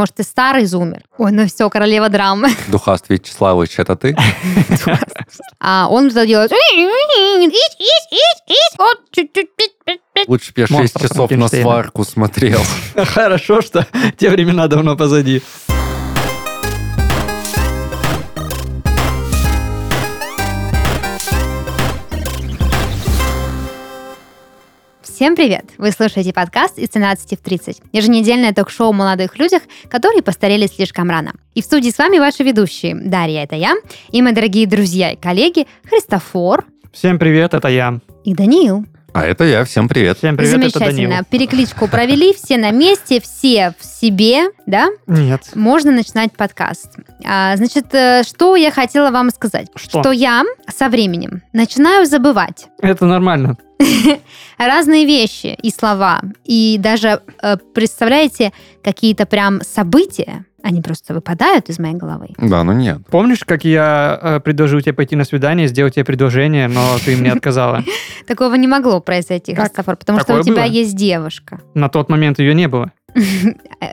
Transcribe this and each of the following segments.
Может, ты старый зумер. Ой, ну все, королева драмы. Духаст Вячеславович, это ты? А он что делает? Лучше бы я 6 Монстр часов на сварку смотрел. Хорошо, что те времена давно позади. Всем привет! Вы слушаете подкаст из 13 в 30. Еженедельное ток-шоу о молодых людях, которые постарели слишком рано. И в студии с вами ваши ведущие. Дарья, это я, и мои дорогие друзья и коллеги Христофор Всем привет, это я. и Даниил. А это я, всем привет. Всем привет, это Замечательно. Данил. Перекличку провели, все на месте, все в себе, да? Нет. Можно начинать подкаст. А, значит, э, что я хотела вам сказать? Что? я со временем начинаю забывать Это нормально. разные вещи и слова. И даже, э, представляете, какие-то прям события, они просто выпадают из моей головы. Да, ну нет. Помнишь, как я э, предложил тебе пойти на свидание, сделать тебе предложение, но ты мне отказала? Такого не могло произойти? Христофор, потому что у тебя есть девушка. На тот момент ее не было.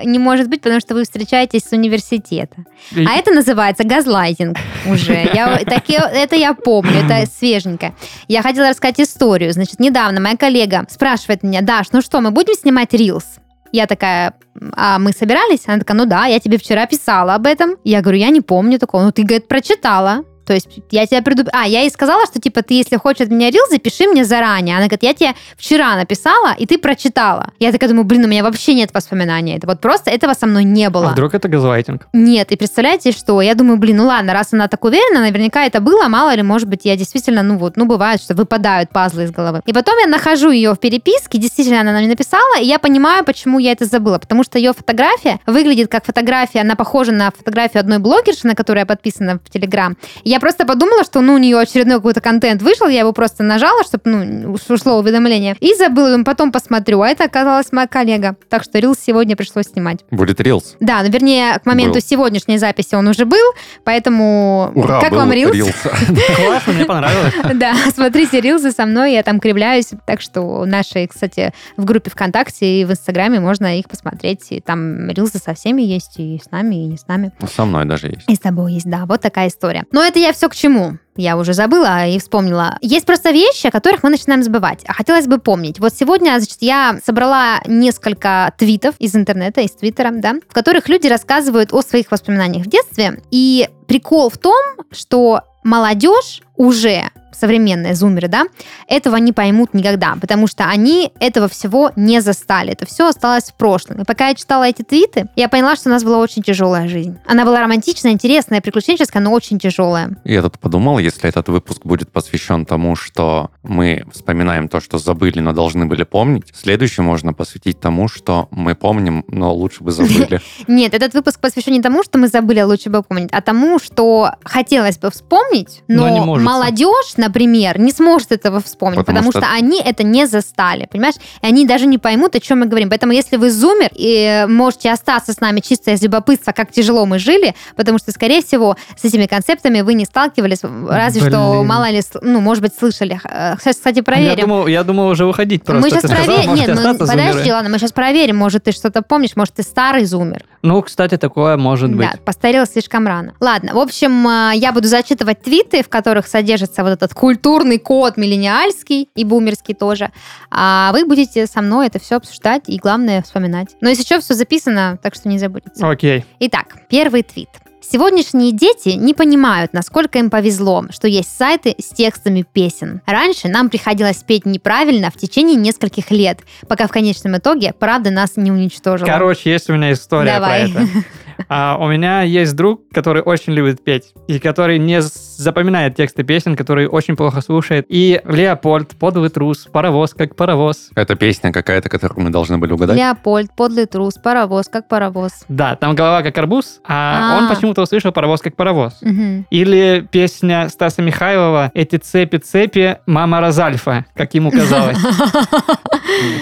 Не может быть, потому что вы встречаетесь с университета. И- А это называется газлайтинг уже. Я, таки- это я помню, это свеженько. Я хотела рассказать историю. Значит, недавно моя коллега спрашивает меня, Даш, ну что, мы будем снимать рилс? Я такая, а мы собирались? Она такая, ну да, я тебе вчера писала об этом. Я говорю, я не помню такого. Ну ты, говорит, прочитала. То есть я тебя предуп... А, я ей сказала, что типа ты, если хочешь от меня рил, запиши мне заранее. Она говорит, я тебе вчера написала, и ты прочитала. Я такая думаю, блин, у меня вообще нет воспоминаний. Это вот просто этого со мной не было. А вдруг это газлайтинг? Нет, и представляете, что? Я думаю, блин, ну ладно, раз она так уверена, наверняка это было, мало ли, может быть, я действительно, ну вот, ну бывает, что выпадают пазлы из головы. И потом я нахожу ее в переписке, действительно, она мне написала, и я понимаю, почему я это забыла, потому что ее фотография выглядит как фотография, она похожа на фотографию одной блогерши, на которую я подписана в Телеграм. И я просто подумала, что, ну, у нее очередной какой-то контент вышел, я его просто нажала, чтобы, ну, ушло уведомление, и забыла, думаю, потом посмотрю, а это оказалась моя коллега. Так что рилс сегодня пришлось снимать. Будет рилс. Да, ну вернее, к моменту Был. сегодняшней записи он уже был, поэтому Ура, как был вам рилс? рилс. Классно, мне понравилось. Да, смотрите рилсы со мной, я там кривляюсь. Так что наши, кстати, в группе ВКонтакте и в Инстаграме можно их посмотреть. И там рилсы со всеми есть, и с нами, и не с нами. Ну, Со мной даже есть. И с тобой есть, да, вот такая история. Но это я все к чему? Я уже забыла и вспомнила. Есть просто вещи, о которых мы начинаем забывать. А хотелось бы помнить. Вот сегодня, значит, я собрала несколько твитов из интернета, из твиттера, да, в которых люди рассказывают о своих воспоминаниях в детстве. И прикол в том, что молодежь уже современные зумеры, да, этого не поймут никогда, потому что они этого всего не застали. Это все осталось в прошлом. И пока я читала эти твиты, я поняла, что у нас была очень тяжелая жизнь. Она была романтичная, интересная, приключенческая, но очень тяжелая. Я тут подумал, если этот выпуск будет посвящен тому, что мы вспоминаем то, что забыли, но должны были помнить, следующий можно посвятить тому, что мы помним, но лучше бы забыли. Нет, этот выпуск посвящен не тому, что мы забыли, а лучше бы помнить, а тому, что хотелось бы вспомнить, Но но, не может. Молодежь, например, не сможет этого вспомнить, Потому потому, что- что... они это не застали, понимаешь? И они даже не поймут, о чем мы говорим. Поэтому, если вы зумер, и можете остаться с нами чисто из любопытства, как тяжело мы жили, потому что, скорее всего, с этими концепциями вы не сталкивались, разве что, Блин. мало ли, ну, может быть, слышали. Э, Сейчас, кстати, Я проверим. думал, я думал уже выходить просто. мы сейчас проверим. Нет, мы, остаться, подожди, зумеры. ладно, мы сейчас проверим. Может, ты что-то помнишь, может, ты старый зумер. Ну, кстати, такое может быть. Да, постарел слишком рано. Ладно, в общем, э, я буду зачитывать твиты, в которых содержится вот этот культурный код миллениальский и бумерский тоже. А вы будете со мной это все обсуждать и, главное, вспоминать. Но если что, все записано, так что не забудете. Окей. Итак, первый твит. Сегодняшние дети не понимают, насколько им повезло, что есть сайты с текстами песен. Раньше нам приходилось петь неправильно в течение нескольких лет, пока в конечном итоге правда нас не уничтожила. Короче, есть у меня история Давай. про это. А, у меня есть друг, который очень любит петь, и который не запоминает тексты песен, который очень плохо слушает. И Леопольд, подлый трус, паровоз, как паровоз. Это песня какая-то, которую мы должны были угадать. Леопольд, подлый трус, паровоз, как паровоз. Да, там голова как арбуз, а, А. он почему-то услышал паровоз как паровоз. Мгм. Или песня Стаса Михайлова «Эти цепи-цепи, мама Розальфа», как ему казалось.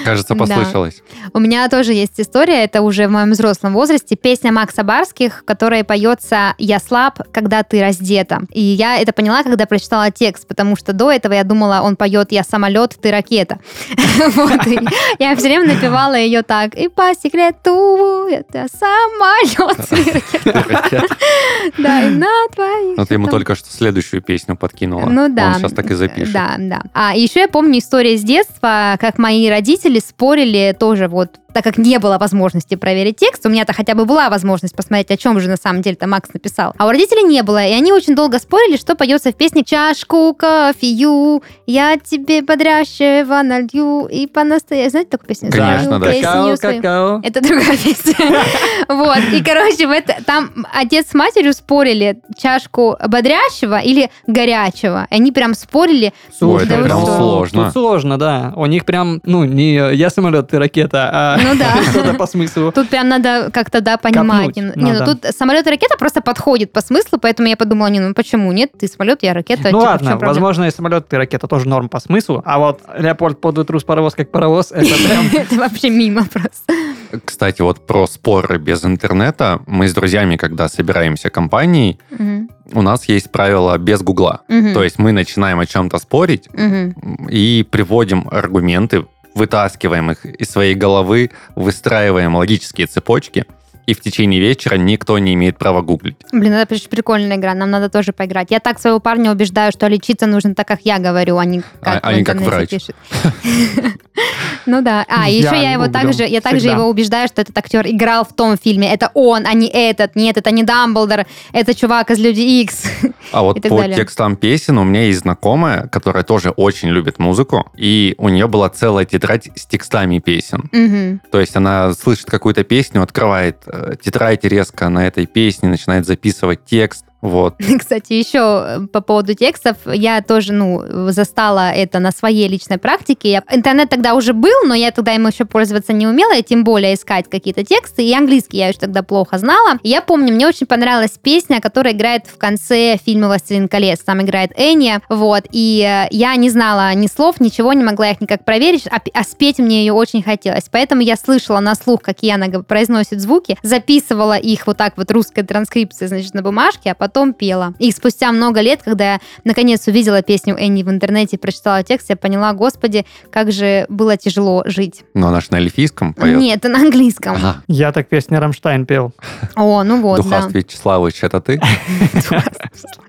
Кажется, послышалось. У меня тоже есть история, это уже в моем взрослом возрасте. Песня Макса Баварских, в которой поется «Я слаб, когда ты раздета». И я это поняла, когда прочитала текст, потому что до этого я думала, он поет «Я самолет, ты ракета». Я все время напевала ее так. И по секрету это самолет, ты ракета. Да, и на твоих... Ну, ты ему только что следующую песню подкинула. Ну да. Он сейчас так и запишет. Да, да. А еще я помню историю с детства, как мои родители спорили тоже вот так как не было возможности проверить текст, у меня-то хотя бы была возможность посмотреть, о чем же на самом деле-то Макс написал. А у родителей не было, и они очень долго спорили, что поется в песне «Чашку кофею, я тебе бодрящего налью и по-настоящему». Знаете такую песню? Конечно, да. песню Какао, какао. Это другая песня. Вот. И, короче, там отец с матерью спорили чашку бодрящего или горячего. И они прям спорили. Ой, это прям сложно. Сложно, да. У них прям, ну, не я самолет, ты ракета, а Ну да. что-то по смыслу. Тут прям надо как-то, да, понимать. Копнуть Не, ну надо. тут самолет и ракета просто подходит по смыслу, поэтому я подумала, не, ну почему нет? Ты самолет, я ракета. Ну ладно, возможно, и самолет, и ракета тоже норм по смыслу, а вот Леопольд подвый трус паровоз как паровоз, это прям... Это вообще мимо просто. Кстати, вот про споры без интернета. Мы с друзьями, когда собираемся компанией, у нас есть правило без гугла. Мгм. То есть мы начинаем о чем-то спорить Мгм. и приводим аргументы, вытаскиваем их из своей головы, выстраиваем логические цепочки, и в течение вечера никто не имеет права гуглить. Блин, это прикольная игра, нам надо тоже поиграть. Я так своего парня убеждаю, что лечиться нужно так, как я говорю, а не как А- а не как врач. пишет. Ну да. А, еще я его также, я также его убеждаю, что этот актер играл в том фильме. Это он, а не этот. Нет, это не Дамблдор, это чувак из Люди Икс. А вот по текстам песен у меня есть знакомая, которая тоже очень любит музыку, и у нее была целая тетрадь с текстами песен. То есть она слышит какую-то песню, открывает э, тетрадь резко на этой песне, начинает записывать текст. Вот. Кстати, еще э, по поводу текстов, я тоже, ну, застала это на своей личной практике. Я- Интернет тогда уже был, но я тогда им еще пользоваться не умела, и тем более искать какие-то тексты, и английский я еще тогда плохо знала. Я помню, мне очень понравилась песня, которая играет в конце фильма «Властелин колец». Там играет Энни, вот, и э, я не знала ни слов, ничего, не могла их никак проверить, а, а спеть мне ее очень хотелось. Поэтому я слышала на слух, какие она произносит звуки, записывала их вот так вот русской транскрипцией, значит, на бумажке, а потом пела. И спустя много лет, когда я наконец увидела песню Энни в интернете и прочитала текст, я поняла, господи, как же было тяжело жить. Но она же на эльфийском поет. Нет, это на английском. Ага. Я так песни Рамштайн пел. О, ну вот, да. Духаст Вячеславович, это ты?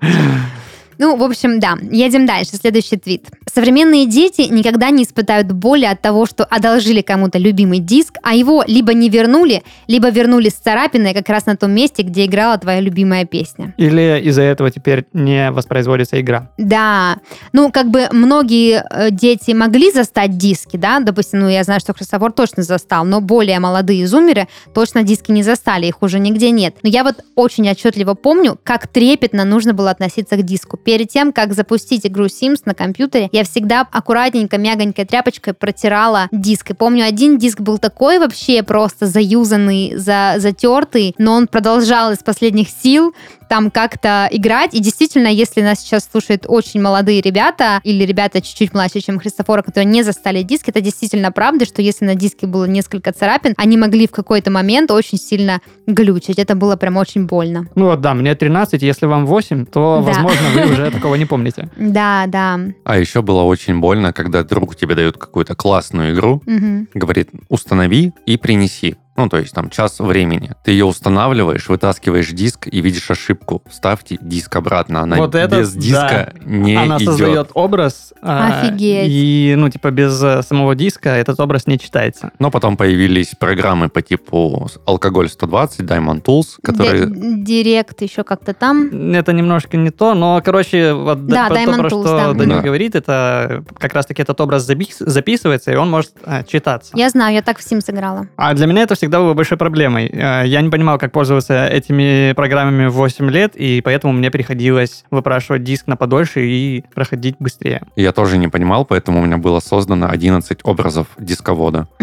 Ну, в общем, да. Едем дальше. Следующий твит. Современные дети никогда не испытают боли от того, что одолжили кому-то любимый диск, а его либо не вернули, либо вернули с царапиной как раз на том месте, где играла твоя любимая песня. Или из-за этого теперь не воспроизводится игра. Да, ну, как бы многие э, дети могли застать диски, да, допустим, ну, я знаю, что Христофор точно застал, но более молодые зумеры точно диски не застали, их уже нигде нет. Но я вот очень отчетливо помню, как трепетно нужно было относиться к диску. Перед тем, как запустить игру Sims на компьютере, я всегда аккуратненько, мягонькой тряпочкой протирала диск. И помню, один диск был такой вообще просто заюзанный, за, затертый, но он продолжал из последних сил там как-то играть. И действительно, если нас сейчас слушают очень молодые ребята или ребята чуть-чуть младше, чем Христофора, которые не застали диск, это действительно правда, что если на диске было несколько царапин, они могли в какой-то момент очень сильно глючить. Это было прям очень больно. Ну вот, да, мне 13, если вам 8, то, Да. возможно, вы уже такого не помните. Да, да. А еще было очень больно, когда друг тебе дает какую-то классную игру, говорит, установи и принеси. Ну, то есть там час времени. Ты ее устанавливаешь, вытаскиваешь диск и видишь ошибку. Вставьте диск обратно. Она Вот это без диска не Она идет. создает образ. а, Офигеть. И, ну, типа, без э, самого диска этот образ не читается. Но потом появились программы по типу Алкоголь 120, Diamond Tools, которые... Ди- Директ еще как-то там. Это немножко не то, но, короче, вот Да, то, Diamond про Tools, что да. Данил Да. говорит, это как раз-таки этот образ запис- записывается, и он может а, читаться. Я знаю, я так в Sims играла. А для меня это всегда было большой проблемой. Э, Я не понимал, как пользоваться этими программами в 8 лет, и поэтому мне приходилось выпрашивать диск на подольше и проходить быстрее. Я тоже не понимал, поэтому у меня было создано 11 образов дисковода.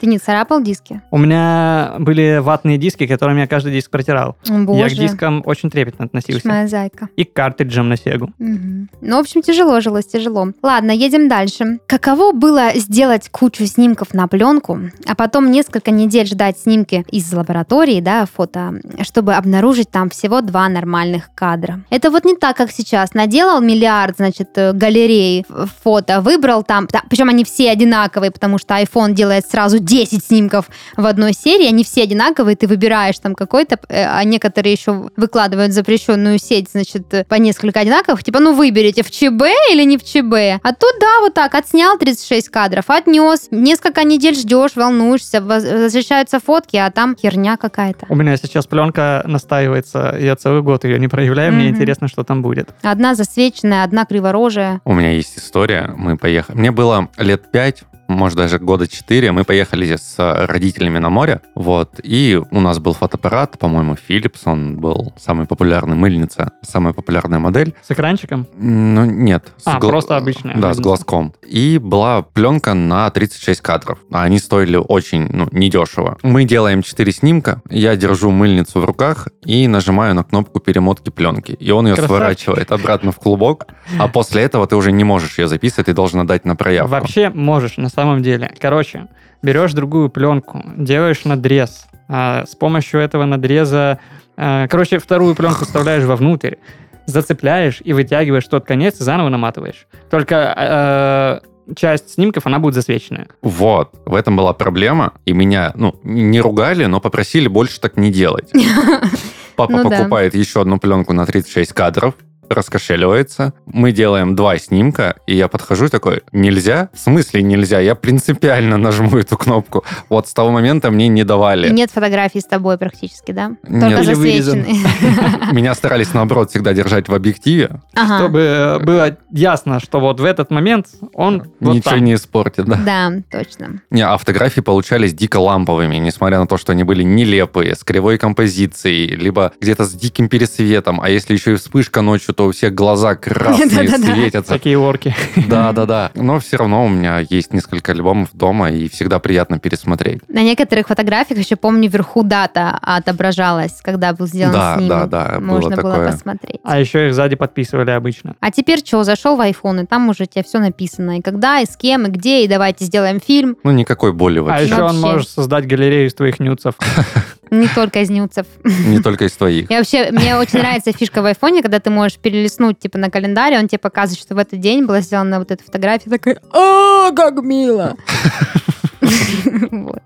Ты не царапал диски? У меня были ватные диски, которыми я каждый диск протирал. Боже. Я к дискам очень трепетно относился. моя зайка. И к картриджам на Сегу. Мгм. Ну, в общем, тяжело жилось, тяжело. Ладно, едем дальше. Каково было сделать кучу снимков на пленку, а потом несколько недель лет ждать снимки из лаборатории, да, фото, чтобы обнаружить там всего два нормальных кадра. Это вот не так, как сейчас. Наделал миллиард, значит, э, галерей фото, выбрал там, да, причем они все одинаковые, потому что iPhone делает сразу 10 снимков в одной серии, они все одинаковые, ты выбираешь там какой-то, э, а некоторые еще выкладывают запрещенную сеть, значит, э, по несколько одинаковых, типа, ну выберите, в ЧБ или не в ЧБ. А тут, да, вот так, отснял 36 кадров, отнес, несколько недель ждешь, волнуешься, воз- возвращаются фотки, а там херня какая-то. У меня сейчас пленка настаивается, я целый год ее не проявляю, мне Мгм. интересно, что там будет. Одна засвеченная, одна криворожая. У меня есть история. Мы поехали. Мне было лет пять, может, даже года четыре. Мы поехали с родителями на море. Вот. И у нас был фотоаппарат, по-моему, Philips. Он был самый популярный мыльница, самая популярная модель. С экранчиком? Ну, нет. с А, гла- просто обычная Да, с мыльница. глазком. И была пленка на 36 кадров. Они стоили очень, ну, недешево. Мы делаем 4 снимка. Я держу мыльницу в руках и нажимаю на кнопку перемотки пленки. И он ее Красавчик. сворачивает обратно в клубок. А после этого ты уже не можешь ее записывать, ты должен отдать на проявку. Вообще можешь, на самом деле. Короче, берешь другую пленку, делаешь надрез. а, с помощью этого надреза, а, короче, вторую пленку вставляешь вовнутрь, зацепляешь и вытягиваешь тот конец и заново наматываешь. Только а, часть снимков, она будет засвеченная. Вот, в этом была проблема. И меня, ну, не ругали, но попросили больше так не делать. Папа Ну да. покупает еще одну пленку на 36 кадров, раскошеливается. Мы делаем два снимка, и я подхожу такой, нельзя? В смысле нельзя? Я принципиально нажму эту кнопку. Вот с того момента мне не давали. нет фотографий с тобой практически, да? Нет. Только вырезан. засвеченные. Меня старались, наоборот, всегда держать в объективе. Ага. Чтобы было ясно, что вот в этот момент он вот Ничего там. не испортит, да. Да, точно. Не, а фотографии получались дико ламповыми, несмотря на то, что они были нелепые, с кривой композицией, либо где-то с диким пересветом. А если еще и вспышка ночью, то у всех глаза красные Да-да-да. светятся. Такие орки. Да, да, да. Но все равно у меня есть несколько альбомов дома, и всегда приятно пересмотреть. На некоторых фотографиях еще помню вверху дата отображалась, когда был сделан Да, снимок. да, да, было Можно было посмотреть. А еще их сзади подписывали обычно. А теперь что, зашел в iPhone, и там уже у тебя все написано. И когда, и с кем, и где, и давайте сделаем фильм. Ну, никакой боли А вообще. еще он может создать галерею из твоих нюцев. Не только из нюцев. Не только из твоих. И вообще, мне очень нравится фишка в айфоне, когда ты можешь перелистнуть, типа, на календарь, он тебе показывает, что в этот день была сделана вот эта фотография, такая, о, как мило! Вот.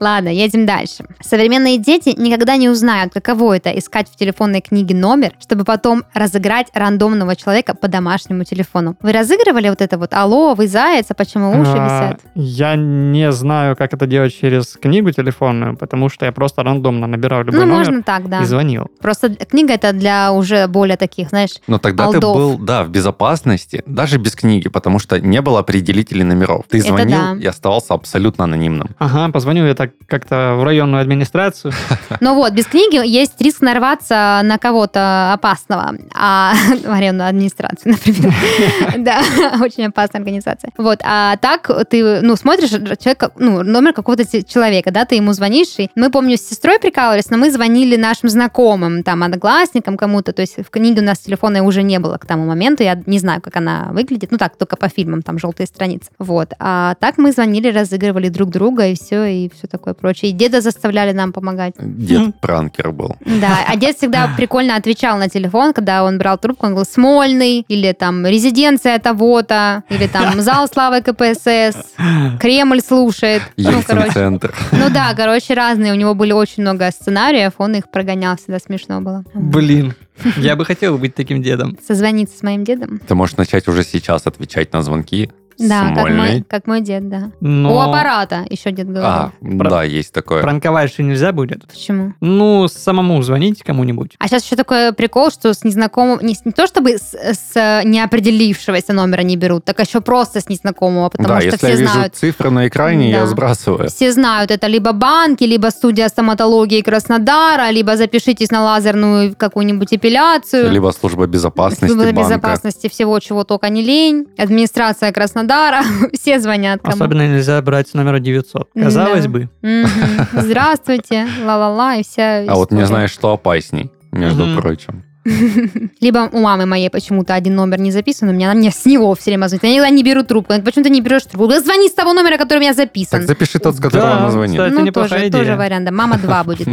Ладно, едем дальше. Современные дети никогда не узнают, каково это искать в телефонной книге номер, чтобы потом разыграть рандомного человека по домашнему телефону. Вы разыгрывали вот это вот «Алло, вы заяц, а почему уши А, висят?» Я не знаю, как это делать через книгу телефонную, потому что я просто рандомно набирал любой Ну, номер можно так, да. и звонил. Просто книга это для уже более таких, знаешь, Но тогда ты Алдов. был, да, в безопасности, даже без книги, потому что не было определителей номеров. Ты звонил да. и оставался абсолютно анонимным. Ага, позвоню я так как-то в районную администрацию. Ну вот, без книги есть риск нарваться на кого-то опасного, а в арендную администрацию, например. Да, очень опасная организация. Вот, а так ты, ну, смотришь человека, ну, номер какого-то человека, да, ты ему звонишь, и мы, помню, с сестрой прикалывались, но мы звонили нашим знакомым, там, одноклассникам кому-то, то есть в книге у нас телефона уже не было к тому моменту, я не знаю, как она выглядит, ну так, только по фильмам, там, желтые страницы. Вот, а так мы звонили, разыгрывали друг друга, и все, и все такое прочее. И деда заставляли нам помогать. Дед пранкер был. Да, а дед всегда прикольно отвечал на телефон, когда он брал трубку, он говорил «Смольный», или там «Резиденция того-то», или там «Зал славы КПСС», «Кремль слушает». Ну, короче, ну да, короче, разные. У него были очень много сценариев, он их прогонял, всегда смешно было. Блин, я бы хотел быть таким дедом. Созвониться с моим дедом? Ты можешь начать уже сейчас отвечать на звонки. Да, как мой, как мой дед, да. Но У аппарата, еще дед говорил. А, да, есть такое. пранковать же нельзя будет. Почему? Ну, самому звонить кому-нибудь. А сейчас еще такой прикол, что с незнакомым, не, не то чтобы с, с неопределившегося номера не берут, так еще просто с незнакомого, потому да, что если все я вижу знают. цифры на экране, Да. я сбрасываю. Все знают, это либо банки, либо студия стоматологии Краснодара, либо запишитесь на лазерную какую-нибудь эпиляцию. Либо служба безопасности Служба банка. безопасности всего, чего только не лень. Администрация Краснодара. Все звонят кому. Особенно нельзя брать с номера 900. Казалось Да. бы. Мгм. Здравствуйте, ла-ла-ла, и вся А вот не история. знаешь, что опасней, между Мгм. прочим. Либо у мамы моей почему-то один номер не записан, у меня она мне с него все время звонит. Я никогда не беру трубку. Она Почему ты не берешь трубку? Да звони с того номера, который у меня записан. Так запиши тот, с которого Да, она звонит. кстати. Это ну, тоже, идея. тоже вариант. да. Мама 2 будет.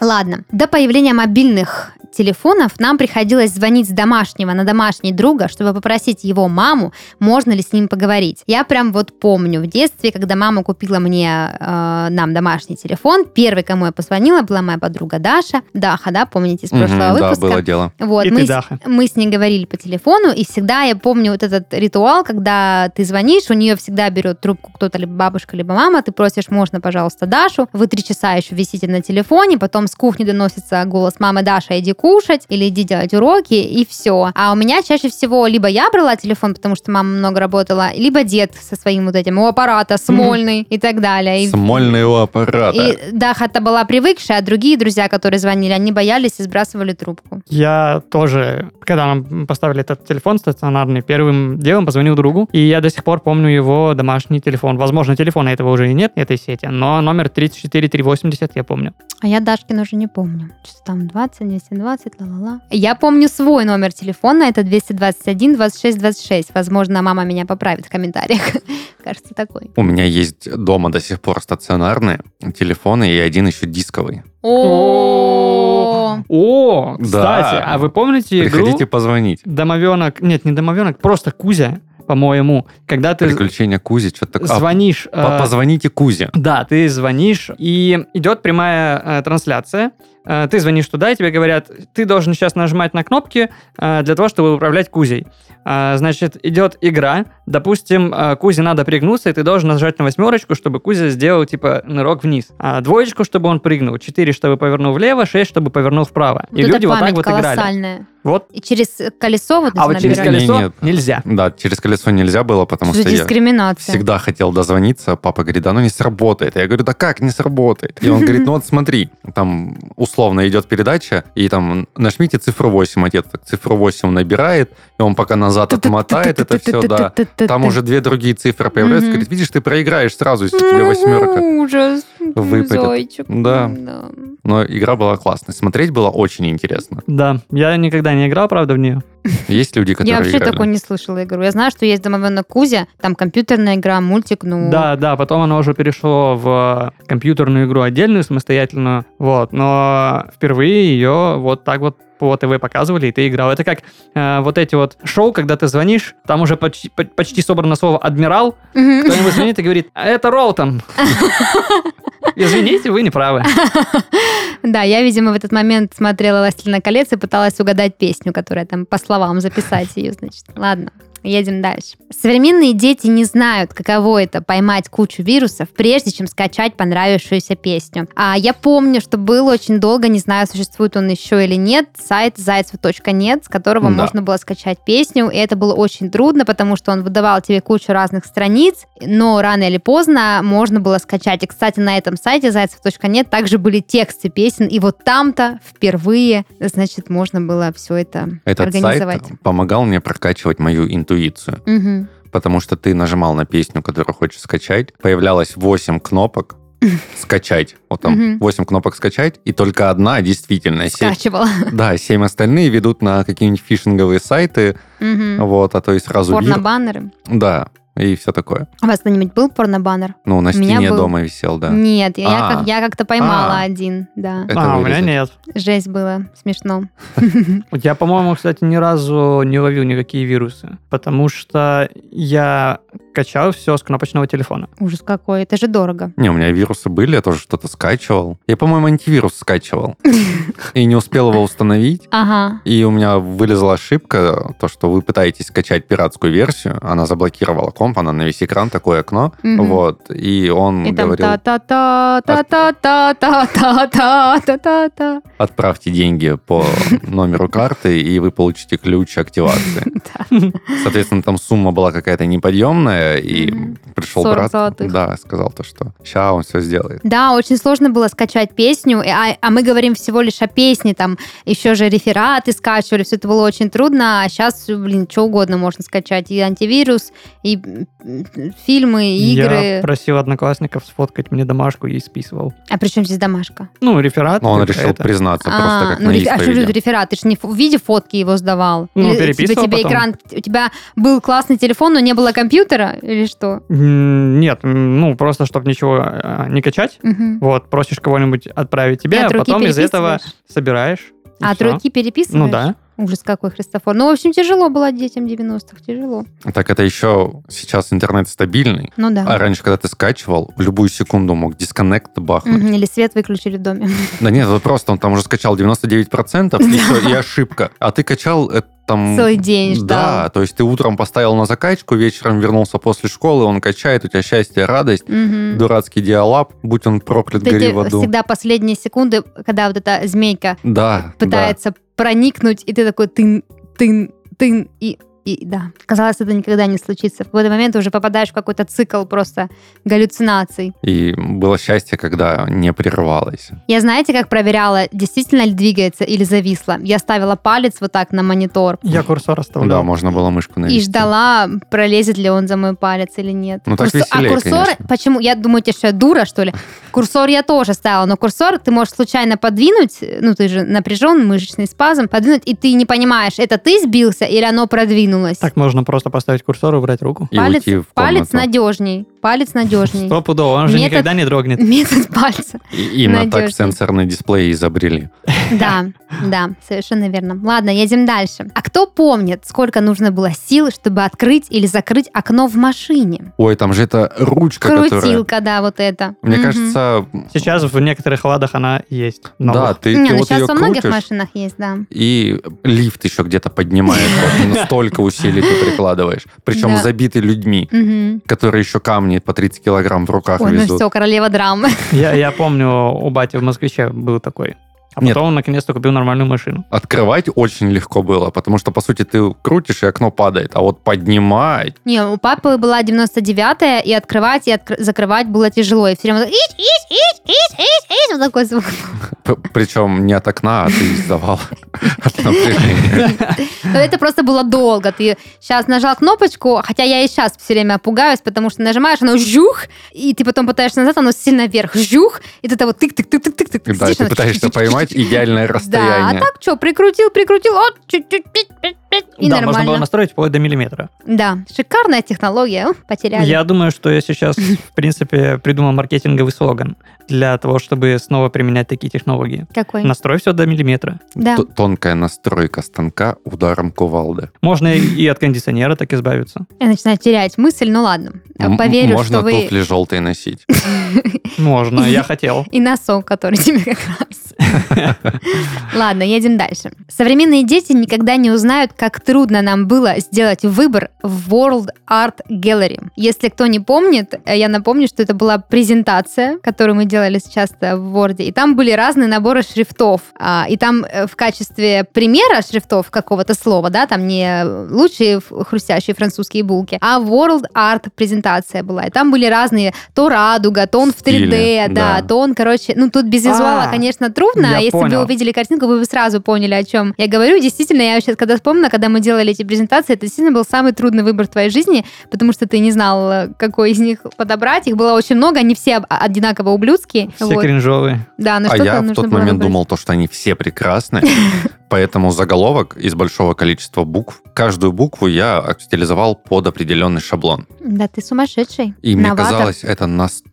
Ладно. До появления мобильных телефонов нам приходилось звонить с домашнего на домашний друга, чтобы попросить его маму, можно ли с ним поговорить. Я прям вот помню в детстве, когда мама купила мне, э, нам домашний телефон, первый, кому я позвонила, была моя подруга Даша. Даха, да, помните из прошлого Да, выпуска? было дело. Вот, И мы, ты, с- мы с ней говорили по телефону, и всегда я помню вот этот ритуал, когда ты звонишь, у нее всегда берет трубку кто-то, либо бабушка, либо мама, ты просишь, можно, пожалуйста, Дашу, вы три часа еще висите на телефоне, потом с кухни доносится голос мамы Даша, иди кушать, или иди делать уроки, и все. А у меня чаще всего либо я брала телефон, потому что мама много работала, либо дед со своим вот этим у аппарата, смольный и так далее. Смольный у аппарата. и Даха-то была привыкшая, а другие друзья, которые звонили, они боялись и сбрасывали трубку. Я тоже, когда нам поставили этот телефон стационарный, первым делом позвонил другу, и я до сих пор помню его домашний телефон. Возможно, телефона этого уже и нет, этой сети, но номер 34380 я помню. А я Дашкин уже не помню. Что там 20, 220, ла-ла-ла. Я помню свой номер телефона, это 221 26 26. Возможно, мама меня поправит в комментариях. Кажется, такой. У меня есть дома до сих пор стационарные телефоны и один еще дисковый. О, О, Да. кстати, а вы помните игру Приходите позвонить. Домовенок, нет, не Домовенок, просто Кузя, по-моему, когда ты Приключения Кузи, что-то такое. А, звонишь... по- э, Позвоните Кузе. Да, ты звонишь, и идет прямая э, трансляция. Э, ты звонишь туда, и тебе говорят, ты должен сейчас нажимать на кнопки э, для того, чтобы управлять Кузей. А, значит, идет игра. Допустим, э, Кузе надо пригнуться, и ты должен нажать на восьмерочку, чтобы Кузя сделал, типа, нырок вниз. А двоечку, чтобы он прыгнул. Четыре, чтобы повернул влево. Шесть, чтобы повернул вправо. вот и люди вот так вот играли. колоссальная. Вот. И через колесо вот А вот через набирали. Не, колесо нет. нельзя. Да, через колесо нельзя было, потому Что что за я дискриминация. всегда хотел дозвониться. Папа говорит, да ну не сработает. Я говорю, да как не сработает? И он говорит, ну вот смотри, там условно идет передача, и там нажмите цифру 8, отец так цифру 8 набирает, и он пока назад отмотает это все, да. Там уже две другие цифры появляются. Говорит, видишь, ты проиграешь сразу, если тебе восьмерка. Ужас. выпадет. Да. Но игра была классная. Смотреть было очень интересно. Да, я никогда не играл, правда, в нее. Есть люди, которые Я вообще играли. такой не слышала игру. Я знаю, что есть домовенок Кузя, там компьютерная игра, мультик, ну... Да, да, потом оно уже перешло в компьютерную игру отдельную, самостоятельную, вот, но впервые ее вот так вот по ТВ показывали, и ты играл. Это как э, вот эти вот шоу, когда ты звонишь, там уже почти, по- почти собрано слово «адмирал», Мгм. кто-нибудь звонит и говорит, «А это Роутон». Извините, вы не правы. Да, я, видимо, в этот момент смотрела «Властелина колец» и пыталась угадать песню, которая там по словам записать ее, значит. Ладно. Едем дальше. Современные дети не знают, каково это поймать кучу вирусов, прежде чем скачать понравившуюся песню. А я помню, что был очень долго, не знаю, существует он еще или нет, сайт зайцев.нет, с которого Да. можно было скачать песню, и это было очень трудно, потому что он выдавал тебе кучу разных страниц, но рано или поздно можно было скачать. И, кстати, на этом сайте зайцев.нет также были тексты песен, и вот там-то впервые, значит, можно было все это Этот организовать. сайт помогал мне прокачивать мою интуицию. Мгм. Потому что ты нажимал на песню, которую хочешь скачать, появлялось 8 кнопок скачать. Вот там Мгм. 8 кнопок скачать, и только одна действительно. Скачивала. Да, 7 остальные ведут на какие-нибудь фишинговые сайты, Мгм. вот, а то и сразу Порнобаннеры. Да, и все такое. У вас кто-нибудь был порнобаннер? Ну, на стене был. дома висел, да. Нет, я, А. как- я как-то поймала А. один, да. Это а, у меня вырезать. нет. Жесть было, смешно. Я, по-моему, кстати, ни разу не ловил никакие вирусы, потому что я качал все с кнопочного телефона. Ужас какой, это же дорого. Не, у меня вирусы были, я тоже что-то скачивал. Я, по-моему, антивирус скачивал. И не успел его установить. Ага. И у меня вылезла ошибка, то, что вы пытаетесь скачать пиратскую версию, она заблокировала комп, она на весь экран, такое окно, вот, и он и говорил... Отправьте деньги по номеру карты, и вы получите ключ активации. Соответственно, там сумма была какая-то неподъемная, и пришел брат, да, сказал то, что сейчас он все сделает. Да, очень сложно было скачать песню, а, а мы говорим всего лишь о песне, там еще же рефераты скачивали, все это было очень трудно, а сейчас, блин, что угодно можно скачать, и антивирус, и фильмы, игры. Я просил одноклассников сфоткать мне домашку и списывал. А при чем здесь домашка? Ну, реферат. Но он решил это. признаться просто А, как ну, на реф- а что же исповеди. реферат? Ты же не в виде фотки его сдавал? Ну, Или тебе, переписывал тебе потом. экран, у тебя был классный телефон, но не было компьютера? Или что? Нет, ну, просто чтобы ничего а, не качать. Мгм. Вот, просишь кого-нибудь отправить тебе, а потом из этого собираешь. А от руки переписываешь? Ну да. Ужас какой, Христофор. Ну, в общем, тяжело было детям 90-х, тяжело. Так это еще сейчас интернет стабильный. Ну да. А раньше, когда ты скачивал, в любую секунду мог дисконнект бахнуть. Или свет выключили в доме. Да нет, просто он там уже скачал 99%, и, и ошибка. А ты качал это там... Целый день ждал. Да, то есть ты утром поставил на закачку, вечером вернулся после школы, он качает, у тебя счастье, радость, Мгм. дурацкий диалаб, будь он проклят, Вот гори в аду. всегда последние секунды, когда вот эта змейка Да, пытается проникнуть, и ты такой тын, тын, тын, и, и да. Казалось, это никогда не случится. В какой-то момент ты уже попадаешь в какой-то цикл просто галлюцинаций. да. И было счастье, когда не прерывалось. Я знаете, как проверяла, действительно ли двигается или зависло? Я ставила палец вот так на монитор Я курсор Да, оставлял. можно было мышку и навести. ждала, пролезет ли он за мой палец или нет. Ну, так А веселее, курсор, конечно. почему? Я думаю, что я дура, что ли? Курсор я тоже ставила, но курсор ты можешь случайно подвинуть, ну, ты же напряжен, мышечный спазм, подвинуть, и ты не понимаешь, это ты сбился или оно продвинулось. Так можно просто поставить курсор и убрать руку. И палец, уйти в палец комнату. надежней. Палец надежней. Стопудово, он же Метод- никогда не дрогнет. Метод пальца. И именно так Надежней. сенсорный дисплей изобрели. Да, да, совершенно верно. Ладно, едем дальше. А кто помнит, сколько нужно было сил, чтобы открыть или закрыть окно в машине? Ой, там же это ручка, которая... Крутилка, да, вот это. Мне Мгм. кажется, Сейчас в некоторых ладах она есть. да, новых. ты, Не, ты ну вот сейчас ее во многих крутишь, машинах есть, да. и лифт еще где-то поднимает. Столько усилий ты прикладываешь. Причем Да. забиты людьми, которые еще камни по 30 килограмм в руках Ой, ну везут. все, королева драмы. Я, я помню, у бати в Москвиче был такой. А Нет. потом он наконец-то купил нормальную машину. Открывать очень легко было, потому что, по сути, ты крутишь, и окно падает. А вот поднимать... Не, у папы была 99-я, и открывать, и откр- закрывать было тяжело. И все время ись, ись, ись, ись, ись, ись, вот такой звук. Причем не от окна, а ты издавал от напряжения. Но это просто было долго. Ты сейчас нажал кнопочку, хотя я и сейчас все время пугаюсь, потому что нажимаешь, оно жух, и ты потом пытаешься назад, оно сильно вверх, жух, и ты того тык-тык-тык-тык-тык. Да, ты пытаешься поймать идеальное Да, а расстояние. так что, прикрутил, прикрутил, вот, чуть-чуть, пить, пить, пить, и да, можно было нормально. настроить вплоть до миллиметра. Да, шикарная технология, потеряли. Я думаю, что я сейчас, в принципе, придумал маркетинговый слоган для того, чтобы снова применять такие технологии. Какой? Настрой все до миллиметра. Да. Т- Тонкая настройка станка ударом кувалды. Можно и от кондиционера так избавиться. Я начинаю терять мысль, ну ладно. Поверю, Можно что вы... туфли желтые носить. Можно, я хотел. И носок, который тебе как раз. Ладно, едем дальше. Современные дети никогда не узнают, как трудно нам было сделать выбор в World Art Gallery. Если кто не помнит, э, я напомню, что это была презентация, которую мы делали сейчас в Word, и там были разные наборы шрифтов. А, И там э, в качестве примера шрифтов какого-то слова, да, там не лучшие хрустящие французские булки, а World Art презентация была. И там были разные, то радуга, то он в 3D, Стили, да, да. то он, короче, ну тут без визуала, А, конечно, трудно, я а если бы понял. вы увидели картинку, вы бы сразу поняли, о чем я говорю. Действительно, я сейчас, когда вспомнила, когда мы делали эти презентации, это действительно был самый трудный выбор в твоей жизни, потому что ты не знал, какой из них подобрать. Их было очень много, они все об- одинаково ублюдские. Все Вот. кринжовые. Да, но А что-то я в тот момент выбрать. думал, то, что они все прекрасны. Поэтому заголовок из большого количества букв. Каждую букву я стилизовал под определенный шаблон. Да, ты сумасшедший. И мне казалось, это настолько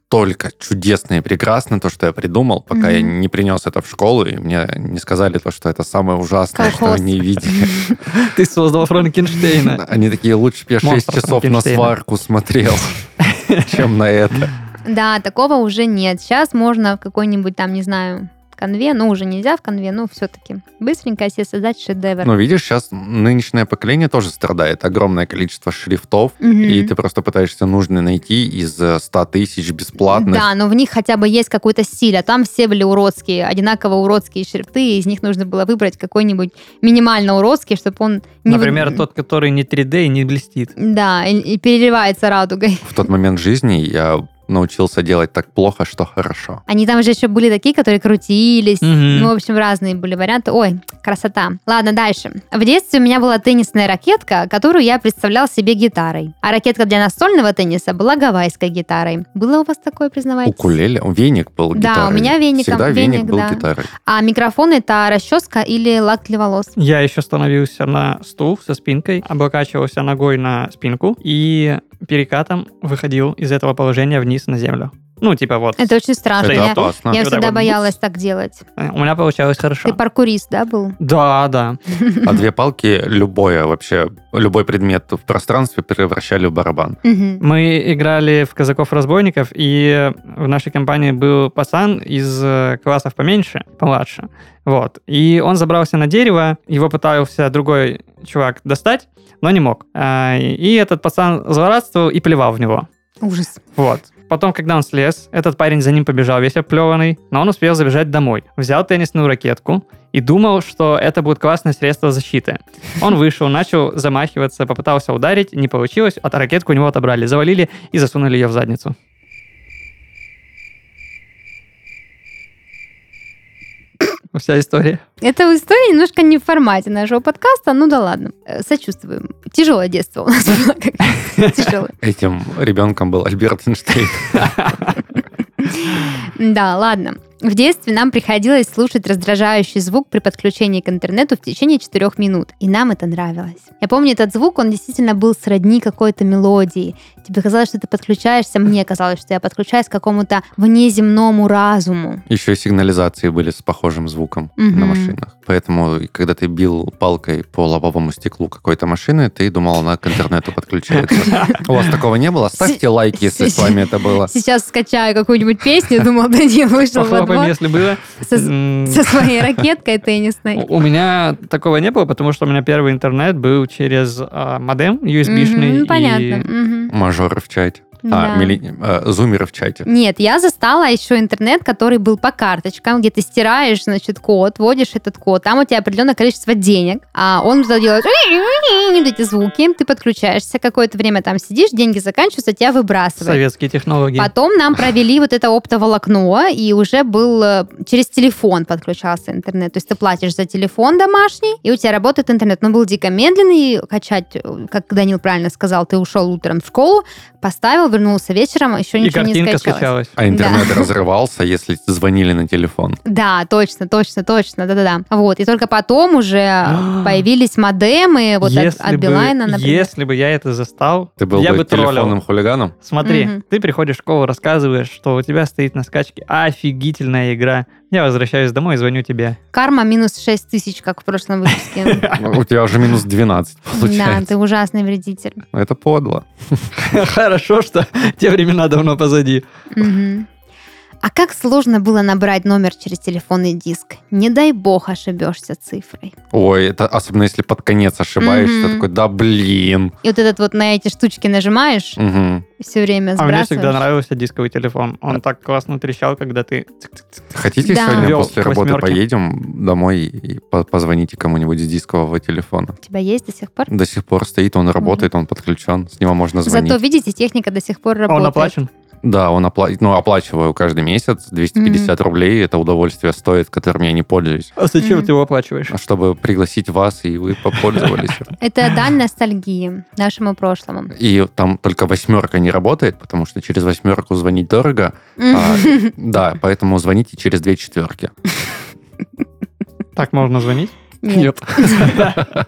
чудесно и прекрасно, то, что я придумал, пока я Мгм. не принес это в школу, и мне не сказали то, что это самое ужасное, что Колхоз. они видели. Ты создал Франкенштейна. Они такие, лучше бы я 6 Монстр часов на сварку смотрел, чем на это. Да, такого уже нет. Сейчас можно в какой-нибудь там, не знаю, конве, ну уже нельзя в конве, но все-таки быстренько себе создать шедевр. Но видишь, сейчас нынешнее поколение тоже страдает. Огромное количество шрифтов, Мгм. и ты просто пытаешься нужные найти из э, 100 тысяч бесплатных. Да, но в них хотя бы есть какой-то стиль, а там все были уродские, одинаково уродские шрифты, и из них нужно было выбрать какой-нибудь минимально уродский, чтобы он не... вы- Например, тот, который не 3D и не блестит. Да, и, и переливается радугой. В тот момент жизни я научился делать так плохо, что хорошо. Они там же еще были такие, которые крутились. Мгм. Ну, в общем, разные были варианты. Ой, красота. Ладно, дальше. В детстве у меня была теннисная ракетка, которую я представлял себе гитарой. А ракетка для настольного тенниса была гавайской гитарой. Было у вас такое, признавайтесь? Укулеле, веник был Да, гитарой. у меня веником- Всегда веник, веник, был да. гитарой. А микрофон это расческа или лак для волос? Я еще становился на стул со спинкой, облокачивался ногой на спинку и перекатом выходил из этого положения вниз на землю. Ну, типа вот. Это очень страшно. Это Я, опасно. я всегда вот. боялась так делать. У меня получалось хорошо. Ты паркурист, да, был? Да, да. А две палки любое вообще, любой предмет в пространстве превращали в барабан. Мы играли в казаков-разбойников, и в нашей компании был пацан из э, классов поменьше, помладше. Вот. И он забрался на дерево, его пытался другой чувак достать, но не мог. А, И этот пацан злорадствовал и плевал в него. Ужас. Вот. Потом, когда он слез, этот парень за ним побежал весь оплеванный, но он успел забежать домой. Взял теннисную ракетку и думал, что это будет классное средство защиты. Он вышел, начал замахиваться, попытался ударить, не получилось, а ракетку у него отобрали, завалили и засунули ее в задницу. Вся история. Эта история немножко не в формате нашего подкаста, ну да ладно. Э, Сочувствуем. Тяжелое детство у нас было. Тяжелое. Этим ребенком был Альберт Эйнштейн. Да, ладно. В детстве нам приходилось слушать раздражающий звук при подключении к интернету в течение 4 минут, и нам это нравилось. Я помню этот звук, он действительно был сродни какой-то мелодии. Тебе казалось, что ты подключаешься, мне казалось, что я подключаюсь к какому-то внеземному разуму. Еще и сигнализации были с похожим звуком Мгм. на машинах. Поэтому, когда ты бил палкой по лобовому стеклу какой-то машины, ты думал, она к интернету подключается. У вас такого не было? Ставьте лайк, если с вами это было. Сейчас скачаю какую-нибудь песню, думал, Данил вышел во Похлопаем, двор если было. со, со своей ракеткой теннисной. У меня такого не было, потому что у меня первый интернет был через а, модем USB-шный. Понятно. мгм. Мажоры в чате. Да. А, мили- э, зумеры в чате. Нет, я застала еще интернет, который был по карточкам, где ты стираешь, значит, код, вводишь этот код, там у тебя определенное количество денег, а он делает вот эти звуки, ты подключаешься, какое-то время там сидишь, деньги заканчиваются, тебя выбрасывает. Советские технологии. Потом нам провели вот это оптоволокно, и уже был э, через телефон подключался интернет. То есть ты платишь за телефон домашний, и у тебя работает интернет. Но был дико медленный, качать, э, как Данил правильно сказал, ты ушел утром в школу, поставил, вернулся вечером, еще И ничего не скачалось. скачалась. А интернет разрывался, если звонили на телефон. Да, точно, точно, точно, да-да-да. Вот, и только потом уже появились модемы вот от, если, от бы, Билайна, например. если бы я это застал, Ты был я бы бы троллил. телефонным хулиганом? Смотри, Мгм. ты приходишь в школу, рассказываешь, что у тебя стоит на скачке офигительная игра. Я возвращаюсь домой и звоню тебе. Карма минус 6 тысяч, как в прошлом выпуске. У тебя уже минус 12 Да, получается. ты ужасный вредитель. Это подло. Хорошо, что те времена давно позади. Мгм. А как сложно было набрать номер через телефонный диск? Не дай бог ошибешься цифрой. Ой, это особенно если под конец ошибаешься, ты такой, да блин. И вот этот вот на эти штучки нажимаешь, Мгм. все время А мне сбрасываешь. всегда нравился дисковый телефон. Он так классно трещал, когда ты... Хотите Да. сегодня Вёл после работы восьмерке. поедем домой и по- позвоните кому-нибудь с дискового телефона? У тебя есть до сих пор? До сих пор стоит, он работает, он подключен, с него можно звонить. Зато, видите, техника до сих пор А работает. Он оплачен? Да, он опла... ну, оплачиваю каждый месяц, 250 рублей, это удовольствие стоит, которым я не пользуюсь. А зачем Мгм. ты его оплачиваешь? А Чтобы пригласить вас, и вы попользовались. Это дань ностальгии нашему прошлому. И там только восьмерка не работает, потому что через восьмерку звонить дорого. А, Да, поэтому звоните через две четверки. Так можно звонить? Нет.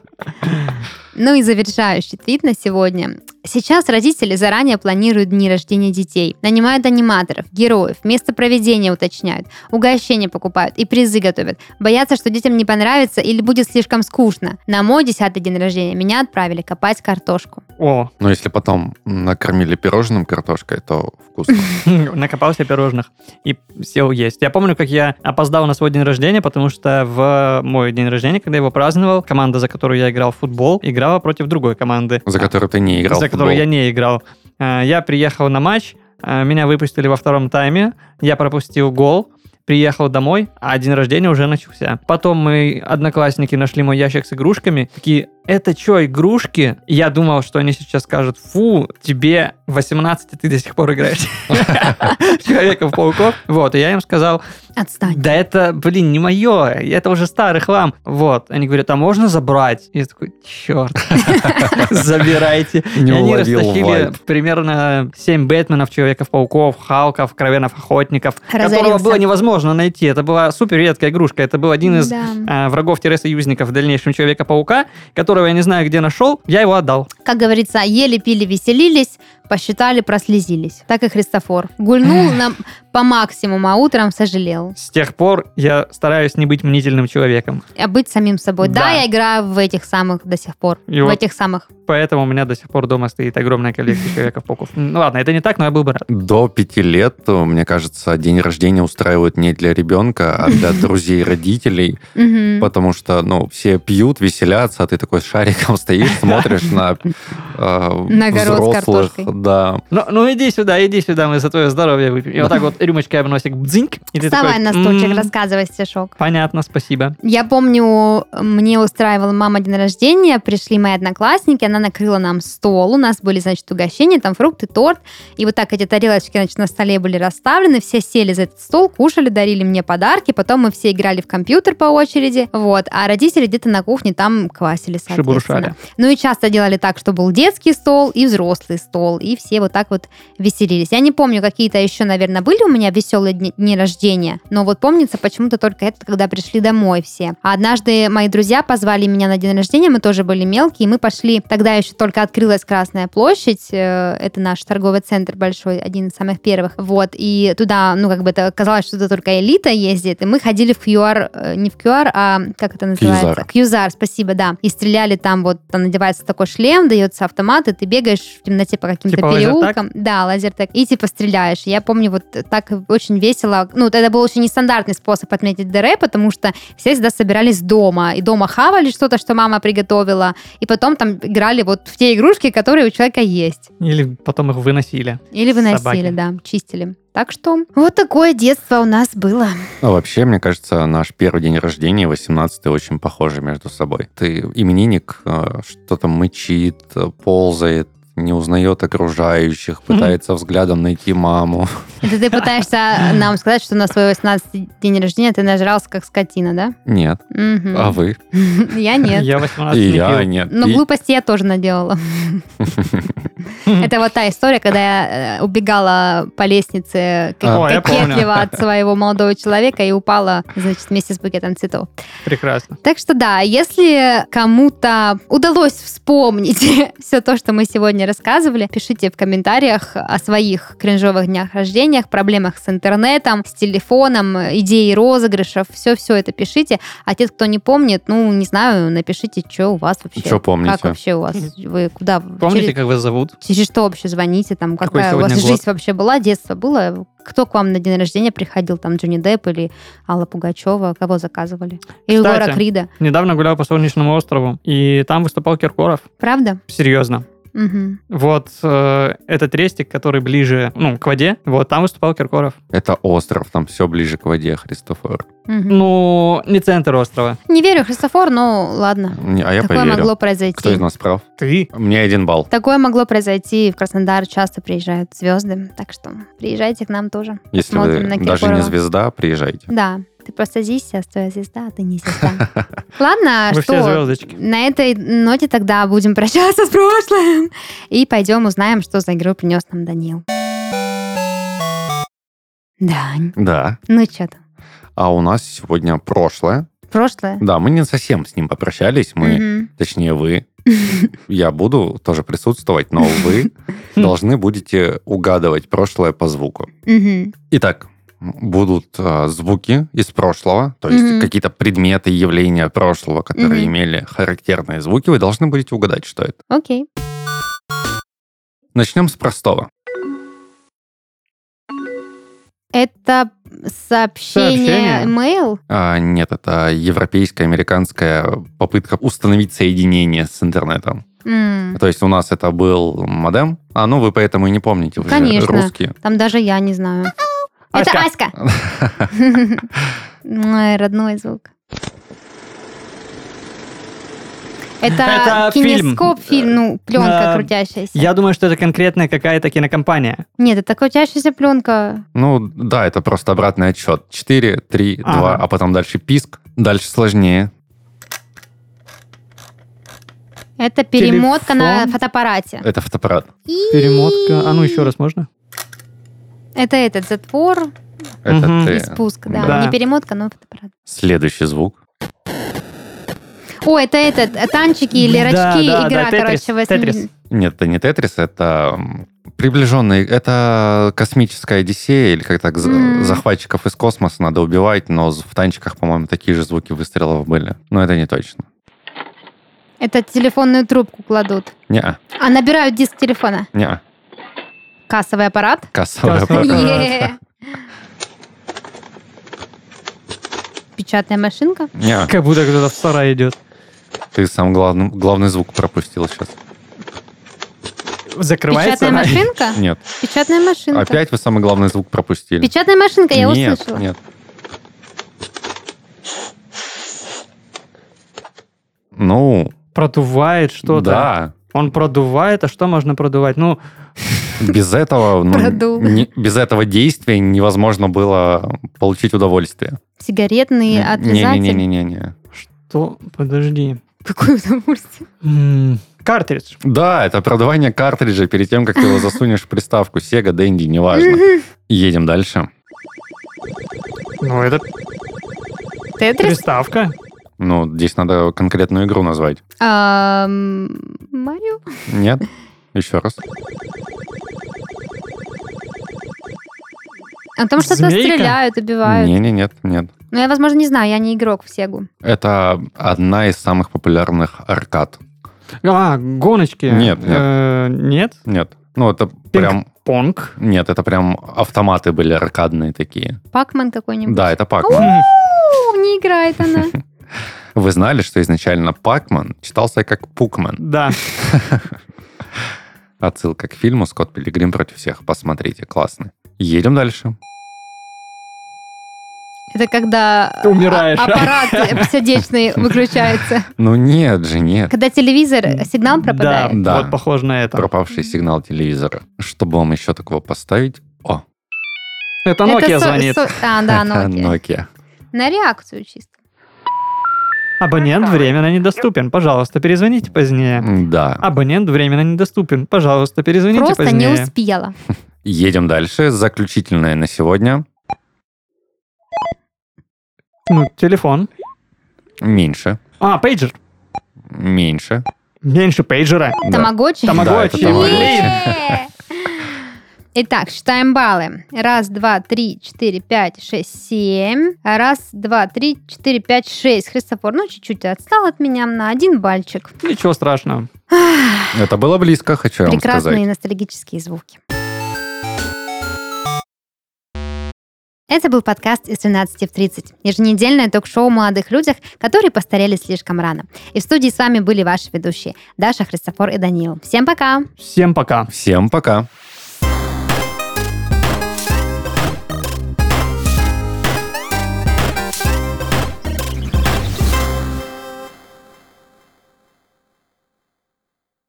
Ну и завершающий твит на сегодня. Сейчас родители заранее планируют дни рождения детей, нанимают аниматоров, героев, место проведения уточняют, угощения покупают и призы готовят. Боятся, что детям не понравится или будет слишком скучно. На мой десятый день рождения меня отправили копать картошку. О, Но если потом накормили пирожным картошкой, то вкусно. накопался пирожных и сел есть. Я помню, как я опоздал на свой день рождения, потому что в мой день рождения, когда его праздновал, команда, за которую я играл в футбол, играла против другой команды. За которую ты не играл футбол. которую я не играл. А, Я приехал на матч, а, меня выпустили во втором тайме, я пропустил гол, приехал домой, а день рождения уже начался. Потом мы, одноклассники, нашли мой ящик с игрушками. Такие, это что, игрушки? Я думал, что они сейчас скажут, фу, тебе 18, и ты до сих пор играешь Человеков-пауков. Вот, и я им сказал, Отстань. да это, блин, не мое, это уже старый хлам. Вот, они говорят, а можно забрать? Я такой, черт, забирайте. Не И они растащили примерно 7 Бэтменов, Человеков-пауков, Халков, Кровенов Охотников, которого было невозможно найти. Это была супер редкая игрушка. Это был один из а, врагов-союзников в дальнейшем Человека-паука, которого я не знаю, где нашел. Я его отдал. Как говорится, ели, пили, веселились, посчитали, прослезились. Так и Христофор. Гульнул нам по максимуму, а утром сожалел. С тех пор я стараюсь не быть мнительным человеком. А быть самим собой. Да, Да. я играю в этих самых до сих пор. И в вот- этих самых. Поэтому у меня до сих пор дома стоит огромная коллекция Человеков-пауков. Ну ладно, это не так, но я был бы рад. До пяти лет, мне кажется, день рождения устраивают не для ребенка, а для друзей родителей, потому что, ну, все пьют, веселятся, а ты такой с шариком стоишь, смотришь на с взрослых, да. Ну, ну иди сюда, иди сюда, мы за твое здоровье выпьем. И вот так вот рюмочкой об носик бдзиньк. Вставай на стульчик, «М, рассказывай стишок. Понятно, спасибо. Я помню, мне устраивала мама день рождения, пришли мои одноклассники, она накрыла нам стол, у нас были, значит, угощения, там фрукты, торт, и вот так эти тарелочки, значит, на столе были расставлены, все сели за этот стол, кушали, дарили мне подарки, потом мы все играли в компьютер по очереди, вот, а родители где-то на кухне там квасили, соответственно. Шебуршали. Ну и часто делали так, что был детский стол и взрослый стол, и все вот так вот веселились. Я не помню, какие-то еще, наверное, были у меня веселые дни, дни рождения, но вот помнится почему-то только это, когда пришли домой все. А однажды мои друзья позвали меня на день рождения, мы тоже были мелкие, и мы пошли, тогда еще только открылась Красная площадь, э, это наш торговый центр большой, один из самых первых, вот, и туда, ну, как бы это казалось, что туда только элита ездит, и мы ходили в QR, э, не в QR, а как это называется? Кьюзар, спасибо, да. И стреляли там, вот там надевается такой шлем, дается автомат, и ты бегаешь в темноте по каким-то Типа переулкам. Да, лазертаг. И типа стреляешь. Я помню, вот так очень весело. Ну, это был очень нестандартный способ отметить ДР, потому что все всегда собирались дома. И дома хавали что-то, что мама приготовила. И потом там играли вот в те игрушки, которые у человека есть. Или потом их выносили. Или выносили, Собаки. да, чистили. Так что вот такое детство у нас было. А вообще, мне кажется, наш первый день рождения, 18 очень похожи между собой. Ты именинник, э, что-то мычит, э, ползает, не узнает окружающих, пытается взглядом найти маму. Это ты пытаешься нам сказать, что на свой 18 день рождения ты нажрался как скотина, да? Нет. А вы? Я нет. Я 18 И не я пил. нет. Но И- глупости я тоже наделала. Это вот та история, когда я э, убегала по лестнице кокетливо от своего молодого человека и упала, значит, вместе с букетом цветов. Прекрасно. Так что да, если кому-то удалось вспомнить все то, что мы сегодня рассказывали, пишите в комментариях о своих кринжовых днях рождениях, проблемах с интернетом, с телефоном, идеи розыгрышев, все-все это пишите. А те, кто не помнит, ну, не знаю, напишите, что у вас вообще. Чё помните? Как вообще у вас? Вы куда? Помните, через, как вас зовут? Через что вообще звоните? Там, Какой какая у вас сегодня жизнь год? вообще была, детство было? Кто к вам на день рождения приходил? Там Джонни Депп или Алла Пугачева? Кого заказывали? Или Кстати. Егора Крида? Недавно гулял по Солнечному острову, и там выступал Киркоров. Правда? Серьезно. Мгм. Вот э, этот рестик, который ближе, ну, к воде, вот там выступал Киркоров. Это остров, там все ближе к воде, Христофор. Мгм. Ну, не центр острова. Не верю, Христофор, но ладно. Не, А я Такое поверю. могло произойти. Кто из нас прав? Ты? Мне один балл. Такое могло произойти. В Краснодар часто приезжают звезды. Так что приезжайте к нам тоже. Если Посмотрим вы на даже не звезда, приезжайте. Да, ты просто зися, стоя звезда, а ты не звезда. Ладно, все что? На этой ноте тогда будем прощаться с прошлым. И пойдем узнаем, что за игру принес нам Данил. Дань, Да. ну что там? А у нас сегодня прошлое. Прошлое? Да, мы не совсем с ним попрощались. Мы, Мгм. точнее, вы. Я буду тоже присутствовать, но вы должны будете угадывать прошлое по звуку. Итак, будут а, звуки из прошлого, то есть Мгм. какие-то предметы, явления прошлого, которые Мгм. имели характерные звуки, вы должны будете угадать, что это. Окей. Начнем с простого. Это сообщение, Сообщение? mail? А, нет, это европейская, американская попытка установить соединение с интернетом. М, То есть у нас это был модем, а ну вы поэтому и не помните, вы же Конечно. русские. Там даже я не знаю. Это Аська. Мой родной звук. Это, Это фильм. кинескоп, фильм, ну, пленка А, крутящаяся. Я думаю, что это конкретная какая-то кинокомпания. Нет, это крутящаяся пленка. Ну, да, это просто обратный отсчет. 4, 3, 2, Ага. а потом дальше писк. Дальше сложнее. Это перемотка на Телефон. фотоаппарате. Это фотоаппарат. Перемотка. А ну еще раз можно? Это этот затвор Это Мгм. ты. и спуск, да. Да. Не перемотка, но фотоаппарат. Следующий звук. О, это этот, э, танчики или Да, рачки, да, игра, да, Тетрис, короче. Тетрис. Нет, это не Тетрис, это приближенный, это космическая Одиссея, или как так, М. захватчиков из космоса надо убивать, но в танчиках, по-моему, такие же звуки выстрелов были. Но это не точно. Это телефонную трубку кладут. Не-а, А набирают диск телефона. не-а. Кассовый аппарат. Кассовый Кассовый аппарат. Е. Печатная машинка. Не-а. Как будто кто-то в сарай идет. Ты сам главный, главный звук пропустил сейчас. Закрывается Печатная сарай? машинка? Нет. Печатная машинка. Опять вы самый главный звук пропустили. Печатная машинка, я нет, услышала. Нет. Ну, Продувает что-то. да. Он продувает, а что можно продувать? Ну, Без этого, ну, не- без этого действия невозможно было получить удовольствие. Сигаретный отрезатель. Не-не-не-не-не. что? Подожди. Какое удовольствие. Картридж. Да, это продавание картриджа перед тем, как ты его засунешь в приставку. Sega, Dendy, неважно. Едем дальше. Ну, это Тетрис? приставка. Ну, здесь надо конкретную игру назвать. Марио? Нет? Еще раз. А там что-то Змейка? стреляют, убивают. Не, не, нет, нет. Ну, я, возможно, не знаю, я не игрок в Сегу. Это одна из самых популярных аркад. А, гоночки. Нет, нет. Э, Нет? Нет. Ну, это прям... Понг. Нет, это прям автоматы были аркадные такие. Пакман какой-нибудь. Да, это. У, не играет она. Вы знали, что изначально Pac-Man читался как Пукман? Да. Отсылка к фильму «Скотт Пилигрим против всех». Посмотрите, классно. Едем дальше. Это когда Ты умираешь. а- аппарат сердечный выключается. Ну нет же, нет. Когда телевизор, э, сигнал пропадает. Да. вот похоже на это. Пропавший сигнал телевизора. Чтобы вам еще такого поставить? О, Это Это Nokia со- звонит. со- А, да, это Nokia. Nokia. На реакцию чисто. Абонент временно недоступен. Пожалуйста, перезвоните позднее. Да. Абонент временно недоступен. Пожалуйста, перезвоните Просто не позднее. успела. Едем дальше. Заключительное на сегодня. Ну, телефон. Меньше. А, пейджер. Меньше. Меньше пейджера. Тамагочи? Тамагочи. Да, это Тамагочи. Блин. Итак, считаем баллы. Раз, два, три, четыре, пять, шесть, семь. Раз, два, три, четыре, пять, шесть. Христофор, ну, чуть-чуть отстал от меня на один бальчик. Ничего страшного. Это было близко, хочу вам Прекрасные сказать. ностальгические звуки. Это был подкаст из 13 в 30. Еженедельное ток-шоу о молодых людях, которые постарели слишком рано. И в студии с вами были ваши ведущие Даша, Христофор и Даниил. Всем пока! Всем пока. Всем пока.